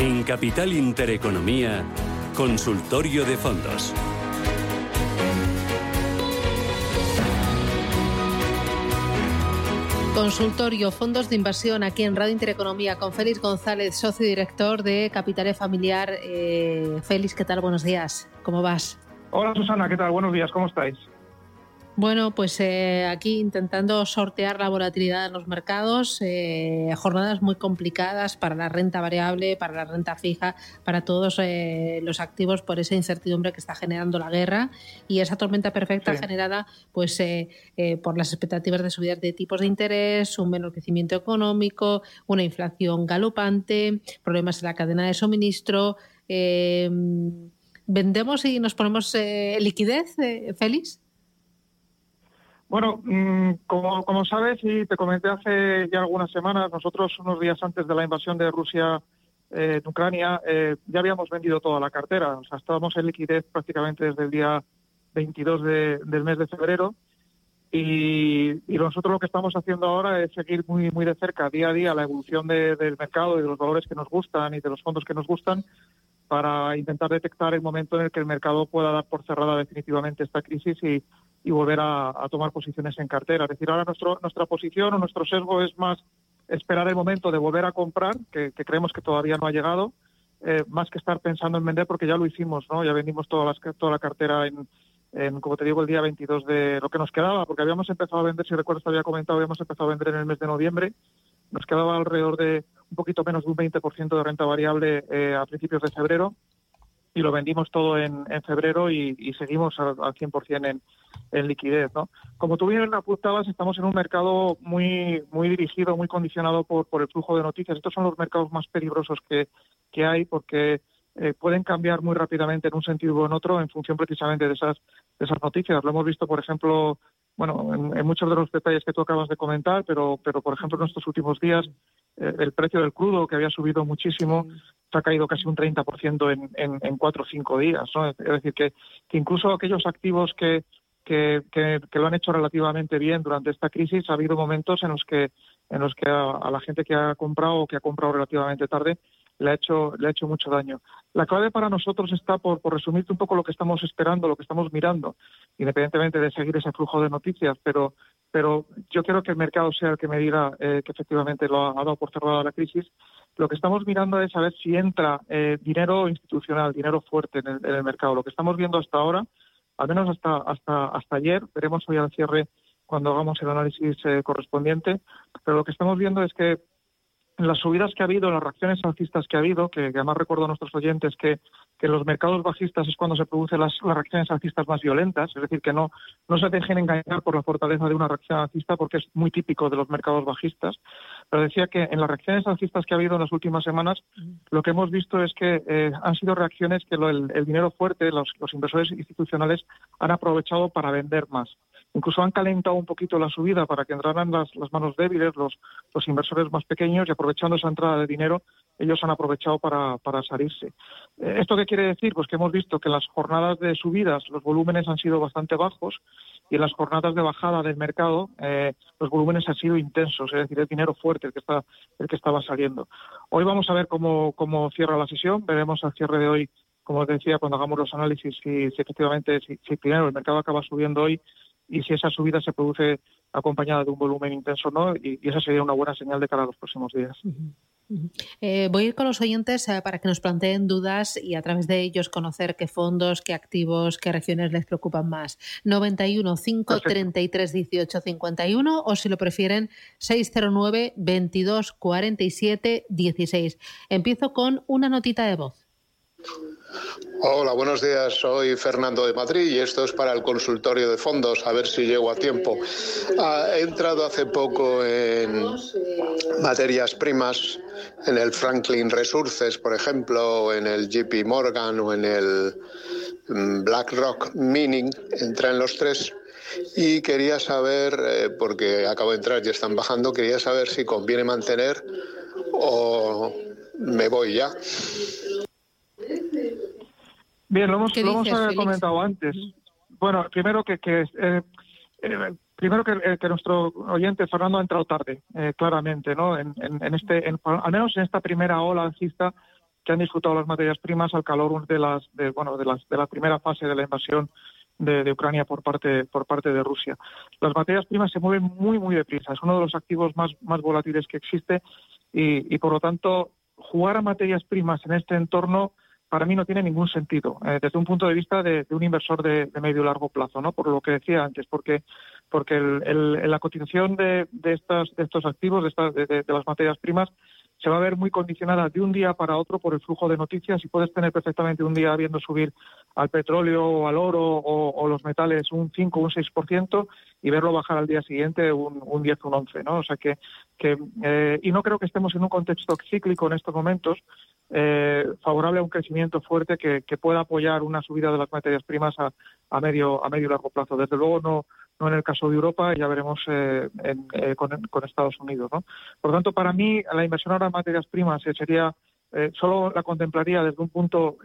En Capital Intereconomía, Consultorio de Fondos. Consultorio Fondos de Inversión aquí en Radio Intereconomía con Félix González, socio director de Capital Familiar. Eh, Félix, ¿qué tal? Buenos días. ¿Cómo vas? Hola Susana, ¿qué tal? Buenos días, ¿cómo estáis? Bueno, pues eh, aquí intentando sortear la volatilidad en los mercados, eh, jornadas muy complicadas para la renta variable, para la renta fija, para todos eh, los activos por esa incertidumbre que está generando la guerra y esa tormenta perfecta generada pues por las expectativas de subida de tipos de interés, un menor crecimiento económico, una inflación galopante, problemas en la cadena de suministro. ¿Vendemos y nos ponemos liquidez, Félix? Bueno, mm, como, como sabes y te comenté hace ya algunas semanas, nosotros unos días antes de la invasión de Rusia eh, en Ucrania eh, ya habíamos vendido toda la cartera. O sea, estábamos en liquidez prácticamente desde el día 22 del mes de febrero. Y, nosotros lo que estamos haciendo ahora es seguir muy, muy de cerca, día a día, la evolución del mercado y de los valores que nos gustan y de los fondos que nos gustan para intentar detectar el momento en el que el mercado pueda dar por cerrada definitivamente esta crisis y, y volver a, tomar posiciones en cartera. Es decir, ahora nuestro, nuestra posición o nuestro sesgo es más esperar el momento de volver a comprar, que, creemos que todavía no ha llegado, eh, más que estar pensando en vender, porque ya lo hicimos, ¿no? Ya vendimos toda, las, toda la cartera en, en, como te digo, el día 22 de lo que nos quedaba, porque habíamos empezado a vender, si recuerdas, te había comentado, habíamos empezado a vender en el mes de noviembre, nos quedaba alrededor de un poquito menos de un 20% de renta variable eh, a principios de febrero, y lo vendimos todo en, febrero y, seguimos al, 100% en, en liquidez. ¿no? Como tú bien apuntabas, estamos en un mercado muy muy dirigido, muy condicionado por, por el flujo de noticias. Estos son los mercados más peligrosos que, que hay porque eh, pueden cambiar muy rápidamente en un sentido o en otro en función precisamente de esas, de esas noticias. Lo hemos visto, por ejemplo, bueno, en, muchos de los detalles que tú acabas de comentar, pero, pero por ejemplo, en estos últimos días, eh, el precio del crudo, que había subido muchísimo, se ha caído casi un 30% en, en, en cuatro o cinco días. ¿no? Es decir, que, incluso aquellos activos que, que, que, lo han hecho relativamente bien durante esta crisis, ha habido momentos en los que, en los que a, la gente que ha comprado o que ha comprado relativamente tarde le ha hecho, le ha hecho mucho daño. La clave para nosotros está por, por resumirte un poco lo que estamos esperando, lo que estamos mirando, independientemente de seguir ese flujo de noticias, pero, pero yo quiero que el mercado sea el que me diga eh, que efectivamente lo ha, dado por cerrada la crisis lo que estamos mirando es saber si entra eh, dinero institucional, dinero fuerte en el, mercado. Lo que estamos viendo hasta ahora, al menos hasta, hasta, hasta ayer, veremos hoy al cierre cuando hagamos el análisis eh, correspondiente, pero lo que estamos viendo es que las subidas que ha habido, las reacciones alcistas que ha habido, que, además recuerdo a nuestros oyentes que, que en los mercados bajistas es cuando se producen las, reacciones alcistas más violentas, es decir, que no, no se dejen engañar por la fortaleza de una reacción alcista porque es muy típico de los mercados bajistas. Pero decía que en las reacciones alcistas que ha habido en las últimas semanas, lo que hemos visto es que eh, han sido reacciones que el, dinero fuerte, los, los inversores institucionales han aprovechado para vender más. Incluso han calentado un poquito la subida para que entraran las, manos débiles, los, inversores más pequeños, y aprovechando esa entrada de dinero, ellos han aprovechado para, salirse. Eh, ¿Esto qué quiere decir? Pues que hemos visto que en las jornadas de subidas los volúmenes han sido bastante bajos y en las jornadas de bajada del mercado eh, los volúmenes han sido intensos, es decir, el dinero fuerte el que, está, el que estaba saliendo. Hoy vamos a ver cómo, cierra la sesión, veremos al cierre de hoy como os decía, cuando hagamos los análisis, si, efectivamente, si, si, primero el mercado acaba subiendo hoy, y si esa subida se produce acompañada de un volumen intenso o no, y, esa sería una buena señal de cara a los próximos días. Eh, voy a ir con los oyentes eh, para que nos planteen dudas y a través de ellos conocer qué fondos, qué activos, qué regiones les preocupan más. 91 533 18 51 o si lo prefieren 609 22 47 16. Empiezo con una notita de voz. Hola, buenos días. Soy Fernando de Madrid y esto es para el consultorio de fondos, a ver si llego a tiempo. Ah, he entrado hace poco en materias primas, en el Franklin Resources, por ejemplo, en el JP Morgan o en el mm, BlackRock Mining. Entré en los tres y quería saber, eh, porque acabo de entrar y están bajando, quería saber si conviene mantener o me voy ya. Bien, lo hemos, comentado antes. Bueno, primero que, que eh, eh, primero que, que, nuestro oyente Fernando ha entrado tarde, eh, claramente, ¿no? En, en, este, al menos en esta primera ola alcista que han disfrutado las materias primas al calor de las, de, bueno, de, las, de la primera fase de la invasión de, Ucrania por parte, por parte de Rusia. Las materias primas se mueven muy, muy deprisa. Es uno de los activos más, más volátiles que existe y, y por lo tanto, jugar a materias primas en este entorno para mí no tiene ningún sentido eh, desde un punto de vista de, un inversor de, medio y largo plazo, ¿no? Por lo que decía antes, porque porque el, la cotización de, de, estas, de estos activos, de, estas, de, las materias primas, se va a ver muy condicionada de un día para otro por el flujo de noticias y puedes tener perfectamente un día viendo subir al petróleo o al oro o, los metales un 5 o un 6% y verlo bajar al día siguiente un, un 10 o un 11, ¿no? O sea que, que eh, y no creo que estemos en un contexto cíclico en estos momentos eh, favorable a un crecimiento fuerte que, que, pueda apoyar una subida de las materias primas a, a medio a medio y largo plazo. Desde luego no no en el caso de Europa, ya veremos eh, eh, con, Estados Unidos. ¿no? Por lo tanto, para mí, la inversión ahora en materias primas eh, sería, solo la contemplaría desde un punto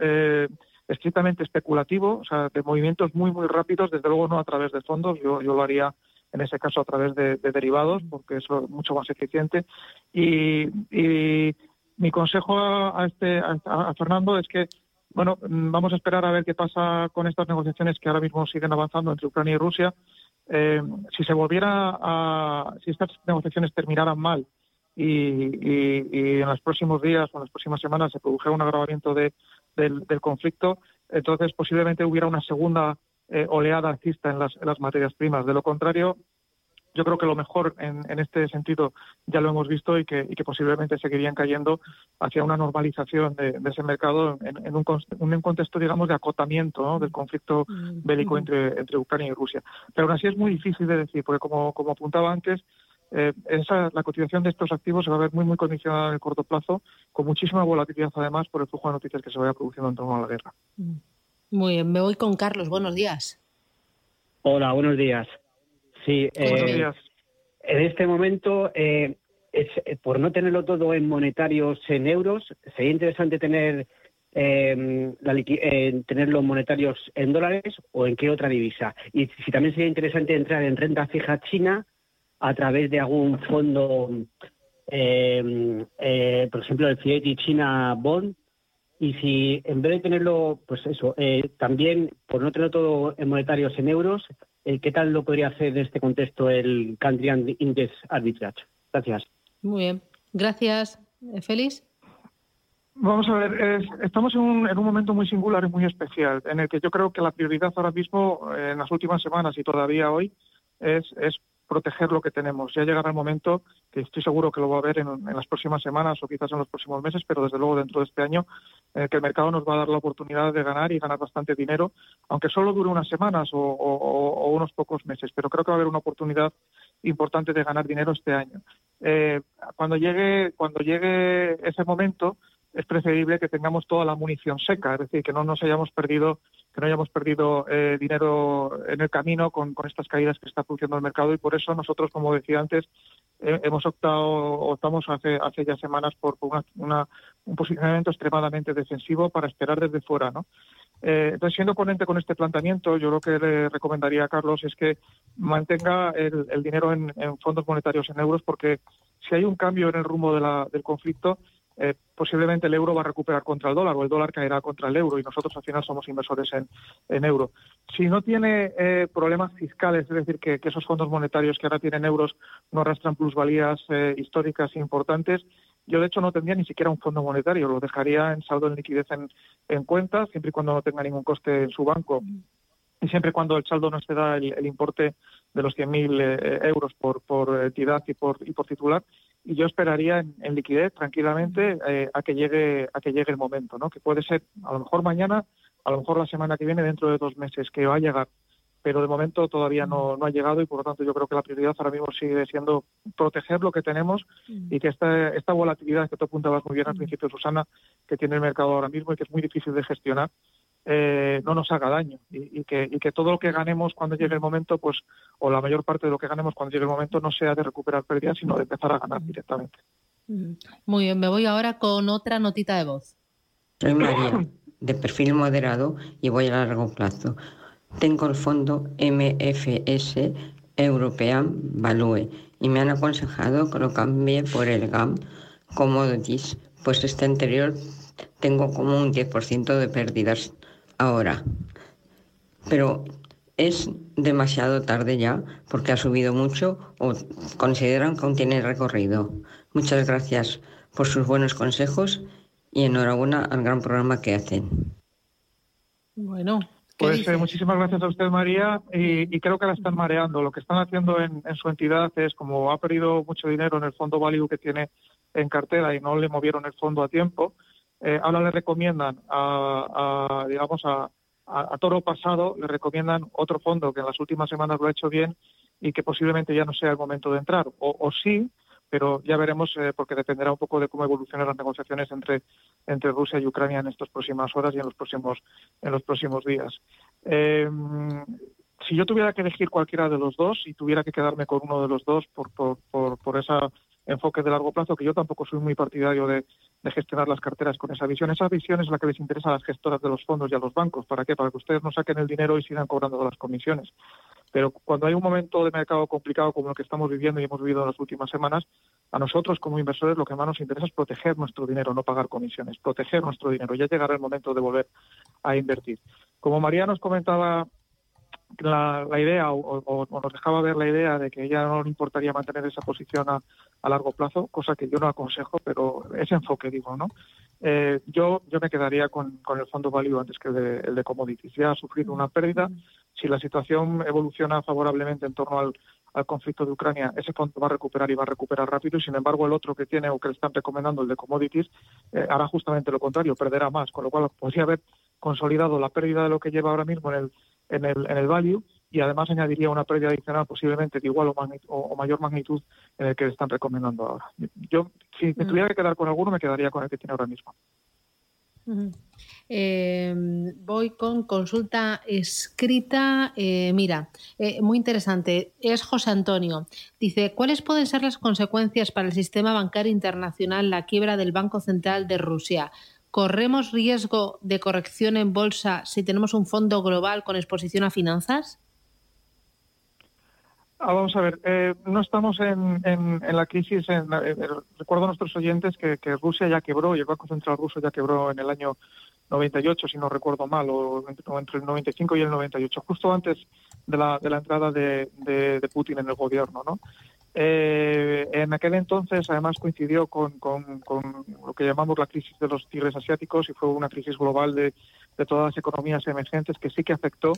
estrictamente especulativo, o sea, de movimientos muy, muy rápidos, desde luego no a través de fondos, yo, yo lo haría en ese caso a través de, derivados, porque es mucho más eficiente. Y, mi consejo a, este, a Fernando es que bueno, vamos a esperar a ver qué pasa con estas negociaciones que ahora mismo siguen avanzando entre Ucrania y Rusia eh, si se volviera a, si estas negociaciones terminaran mal y, en los próximos días o en las próximas semanas se produjera un agravamiento del, conflicto, entonces posiblemente hubiera una segunda eh, oleada alcista en las materias primas. De lo contrario, yo creo que lo mejor en, este sentido ya lo hemos visto y que, posiblemente seguirían cayendo hacia una normalización de, ese mercado en, un, contexto, digamos, de acotamiento del conflicto bélico entre, entre Ucrania y Rusia. Pero aún así es muy difícil de decir, porque como, como apuntaba antes, eh, esa, la cotización de estos activos se va a ver muy, muy condicionada en el corto plazo, con muchísima volatilidad además por el flujo de noticias que se vaya produciendo en torno a la guerra. Muy bien, me voy con Carlos. Buenos días. Hola, buenos días. Sí, eh, en este momento, eh, es, por no tenerlo todo en monetarios en euros, sería interesante tener eh, la, tener los monetarios en dólares o en qué otra divisa. Y si también sería interesante entrar en renta fija china a través de algún fondo, por ejemplo, el Fiat China Bond, y si en vez de tenerlo, pues eso, también por no tener todo en monetarios en euros, eh, ¿Qué tal lo podría hacer en este contexto el Country Index Arbitrage? Gracias. Muy bien. Gracias, eh, Félix. Vamos a ver, estamos en un, en un, momento muy singular y muy especial, en el que yo creo que la prioridad ahora mismo, en las últimas semanas y todavía hoy, es, es proteger lo que tenemos. Ya llegará el momento, que estoy seguro que lo va a ver en, las próximas semanas o quizás en los próximos meses, pero desde luego dentro de este año, eh, que el mercado nos va a dar la oportunidad de ganar y ganar bastante dinero, aunque solo dure unas semanas o, unos pocos meses, pero creo que va a haber una oportunidad importante de ganar dinero este año. Eh, cuando llegue, cuando llegue ese momento, es preferible que tengamos toda la munición seca, es decir, que no nos hayamos perdido, que no hayamos perdido eh, dinero en el camino con, estas caídas que está produciendo el mercado y por eso nosotros, como decía antes, eh, hemos optado, optamos hace, hace ya semanas por un posicionamiento extremadamente defensivo para esperar desde fuera, ¿no? Eh, entonces, siendo ponente con este planteamiento, yo lo que le recomendaría a Carlos es que mantenga el, dinero en, fondos monetarios en euros, porque si hay un cambio en el rumbo del conflicto, eh, posiblemente el euro va a recuperar contra el dólar o el dólar caerá contra el euro y nosotros al final somos inversores en, euro. Si no tiene eh, problemas fiscales, es decir, que, esos fondos monetarios que ahora tienen euros no arrastran plusvalías eh, históricas importantes, yo de hecho no tendría ni siquiera un fondo monetario, lo dejaría en saldo en liquidez en, en cuenta, siempre y cuando no tenga ningún coste en su banco y siempre y cuando el saldo no exceda el, el importe de los 100.000 eh, euros por, por entidad y por, y por titular. Y yo esperaría en, liquidez tranquilamente eh, a que llegue a que llegue el momento, ¿no? Que puede ser a lo mejor mañana, a lo mejor la semana que viene, dentro de dos meses, que va a llegar. Pero de momento todavía no, no ha llegado y por lo tanto yo creo que la prioridad ahora mismo sigue siendo proteger lo que tenemos y que esta, esta volatilidad que tú apuntabas muy bien al principio, Susana, que tiene el mercado ahora mismo y que es muy difícil de gestionar, eh, no nos haga daño y, que, y, que, todo lo que ganemos cuando llegue el momento, pues, o la mayor parte de lo que ganemos cuando llegue el momento, no sea de recuperar pérdidas, sino de empezar a ganar directamente. Muy bien, me voy ahora con otra notita de voz. Soy María, de perfil moderado y voy a largo plazo. Tengo el fondo MFS European Value y me han aconsejado que lo cambie por el GAM Commodities, pues este anterior tengo como un 10% de pérdidas ahora. Pero es demasiado tarde ya porque ha subido mucho o consideran que aún tiene recorrido. Muchas gracias por sus buenos consejos y enhorabuena al gran programa que hacen. Bueno. Pues eh, muchísimas gracias a usted, María, y, creo que la están mareando. Lo que están haciendo en, su entidad es, como ha perdido mucho dinero en el fondo value que tiene en cartera y no le movieron el fondo a tiempo, eh, ahora le recomiendan a, digamos, a, a, toro pasado, le recomiendan otro fondo que en las últimas semanas lo ha hecho bien y que posiblemente ya no sea el momento de entrar. O, sí, pero ya veremos eh, porque dependerá un poco de cómo evolucionan las negociaciones entre, entre Rusia y Ucrania en estas próximas horas y en los próximos, en los próximos días. Eh, si yo tuviera que elegir cualquiera de los dos y tuviera que quedarme con uno de los dos por, por, por, ese enfoque de largo plazo, que yo tampoco soy muy partidario de, gestionar las carteras con esa visión. Esa visión es la que les interesa a las gestoras de los fondos y a los bancos. ¿Para qué? Para que ustedes no saquen el dinero y sigan cobrando las comisiones. Pero cuando hay un momento de mercado complicado como el que estamos viviendo y hemos vivido en las últimas semanas, a nosotros como inversores lo que más nos interesa es proteger nuestro dinero, no pagar comisiones, proteger nuestro dinero. Ya llegará el momento de volver a invertir. Como María nos comentaba la, idea o, nos dejaba ver la idea de que ella no le importaría mantener esa posición a, largo plazo, cosa que yo no aconsejo, pero ese enfoque digo, ¿no? Eh, yo, yo me quedaría con, el fondo value antes que el de, el de commodities. Ya ha sufrido una pérdida. Si la situación evoluciona favorablemente en torno al, conflicto de Ucrania, ese fondo va a recuperar y va a recuperar rápido. Sin embargo, el otro que tiene o que le están recomendando, el de commodities, eh, hará justamente lo contrario, perderá más. Con lo cual, podría haber consolidado la pérdida de lo que lleva ahora mismo en el en el, en el value y además añadiría una pérdida adicional posiblemente de igual o, mayor magnitud en el que están recomendando ahora. Yo, si me mm. tuviera que quedar con alguno, me quedaría con el que tiene ahora mismo. Em, voy con consulta escrita. Eh, mira, eh, muy interesante. Es José Antonio. Dice, ¿cuáles pueden ser las consecuencias para el sistema bancario internacional la quiebra del Banco Central de Rusia? ¿Corremos riesgo de corrección en bolsa si tenemos un fondo global con exposición a finanzas? Ah, vamos a ver, eh, no estamos en, la crisis. En, eh, recuerdo a nuestros oyentes que, Rusia ya quebró y el Banco Central ruso ya quebró en el año 98, si no recuerdo mal, o entre el 95 y el 98, justo antes de la, de la entrada de Putin en el gobierno. ¿no? Eh, en aquel entonces, además, coincidió con, lo que llamamos la crisis de los tigres asiáticos y fue una crisis global de, todas las economías emergentes que sí que afectó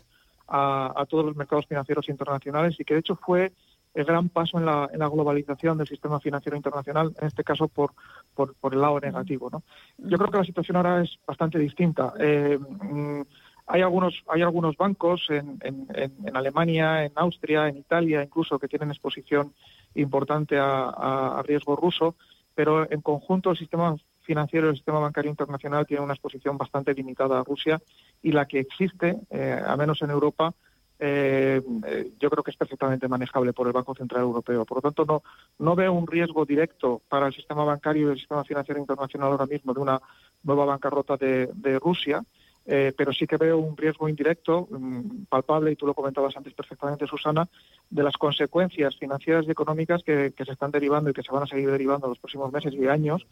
a, todos los mercados financieros internacionales y que, de hecho, fue el gran paso en la, globalización del sistema financiero internacional, en este caso por, por, el lado negativo. ¿no? Yo creo que la situación ahora es bastante distinta. Eh, mm, hay algunos, hay algunos bancos en, en, Alemania, en Austria, en Italia, incluso, que tienen exposición importante a, riesgo ruso, pero en conjunto el sistema financiero y el sistema bancario internacional tiene una exposición bastante limitada a Rusia y la que existe, eh, al menos en Europa, eh, eh, yo creo que es perfectamente manejable por el Banco Central Europeo. Por lo tanto, no, no veo un riesgo directo para el sistema bancario y el sistema financiero internacional ahora mismo de una nueva bancarrota de Rusia. Eh, pero sí que veo un riesgo indirecto, mm, palpable, y tú lo comentabas antes perfectamente, Susana, de las consecuencias financieras y económicas que, se están derivando y que se van a seguir derivando en los próximos meses y años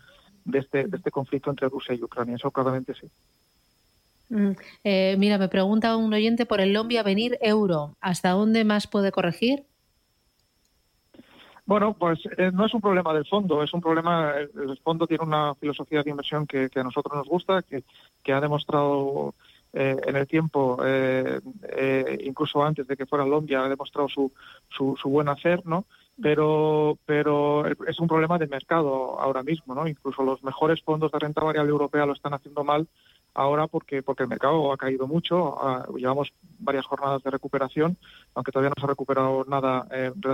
de este, de este conflicto entre Rusia y Ucrania. Eso claramente sí. Mm, eh, mira, me pregunta un oyente por el Lombia venir euro. ¿Hasta dónde más puede corregir? Bueno, pues eh, no es un problema del fondo, es un problema, el, fondo tiene una filosofía de inversión que, a nosotros nos gusta, que, ha demostrado eh, en el tiempo, eh, incluso antes de que fuera Lombia, ha demostrado su, su, su, buen hacer, ¿no? Pero, pero es un problema de mercado ahora mismo, ¿no? Incluso los mejores fondos de renta variable europea lo están haciendo mal ahora porque porque el mercado ha caído mucho. Llevamos varias jornadas de recuperación, aunque todavía no se ha recuperado nada,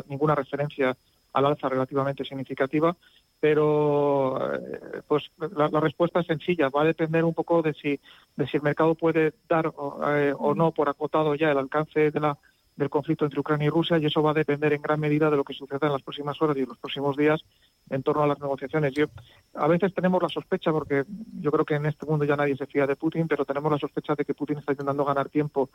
ninguna referencia al alza relativamente significativa, pero eh, pues la, respuesta es sencilla, va a depender un poco de si, de si el mercado puede dar eh, o no por acotado ya el alcance de la, del conflicto entre Ucrania y Rusia y eso va a depender en gran medida de lo que suceda en las próximas horas y en los próximos días en torno a las negociaciones. Yo, a veces tenemos la sospecha, porque yo creo que en este mundo ya nadie se fía de Putin, pero tenemos la sospecha de que Putin está intentando ganar tiempo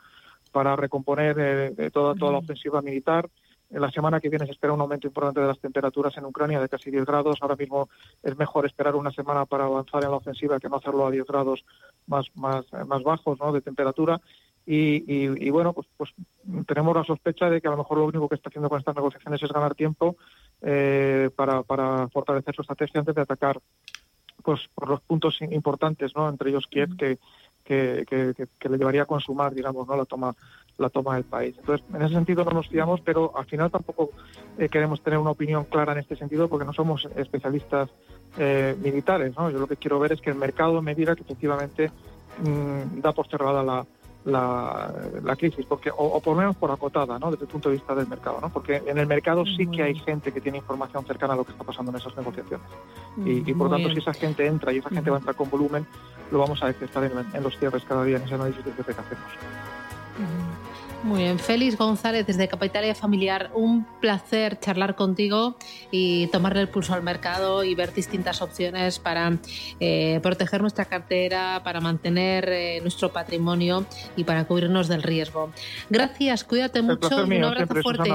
para recomponer eh, toda, toda la ofensiva militar En la semana que viene se espera un aumento importante de las temperaturas en Ucrania de casi 10 grados. Ahora mismo es mejor esperar una semana para avanzar en la ofensiva que no hacerlo a 10 grados más, más, más bajos ¿no? de temperatura. Y, bueno, pues, pues tenemos la sospecha de que a lo mejor lo único que está haciendo con estas negociaciones es ganar tiempo eh, para, para fortalecer su estrategia antes de atacar pues por los puntos importantes, ¿no? Entre ellos Kiev, que, que, que, le llevaría a consumar, digamos, ¿no? La toma la toma del país. Entonces, en ese sentido no nos fiamos, pero al final tampoco eh, queremos tener una opinión clara en este sentido porque no somos especialistas eh, militares, ¿no? Yo lo que quiero ver es que el mercado me diga que efectivamente mm, da por cerrada la, la, la crisis, porque o, por lo menos por acotada, ¿no? Desde el punto de vista del mercado, ¿no? Porque en el mercado sí que hay gente que tiene información cercana a lo que está pasando en esas negociaciones. Y, por lo tanto, si esa gente entra y esa gente va a entrar con volumen, lo vamos a detectar en, en los cierres cada día en ese análisis que hacemos. Muy bien, Félix González desde Capitalia Familiar, un placer charlar contigo y tomarle el pulso al mercado y ver distintas opciones para eh, proteger nuestra cartera, para mantener eh, nuestro patrimonio y para cubrirnos del riesgo. Gracias, cuídate mucho, un abrazo fuerte.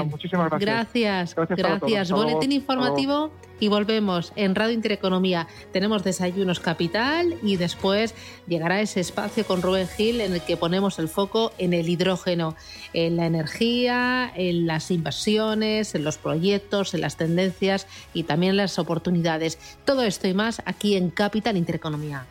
gracias. Gracias, gracias. Boletín informativo y volvemos en Radio Intereconomía. Tenemos desayunos capital y después llegará ese espacio con Rubén Gil en el que ponemos el foco en el hidrógeno, en la energía, en las inversiones, en los proyectos, en las tendencias y también las oportunidades. Todo esto y más aquí en Capital Intereconomía.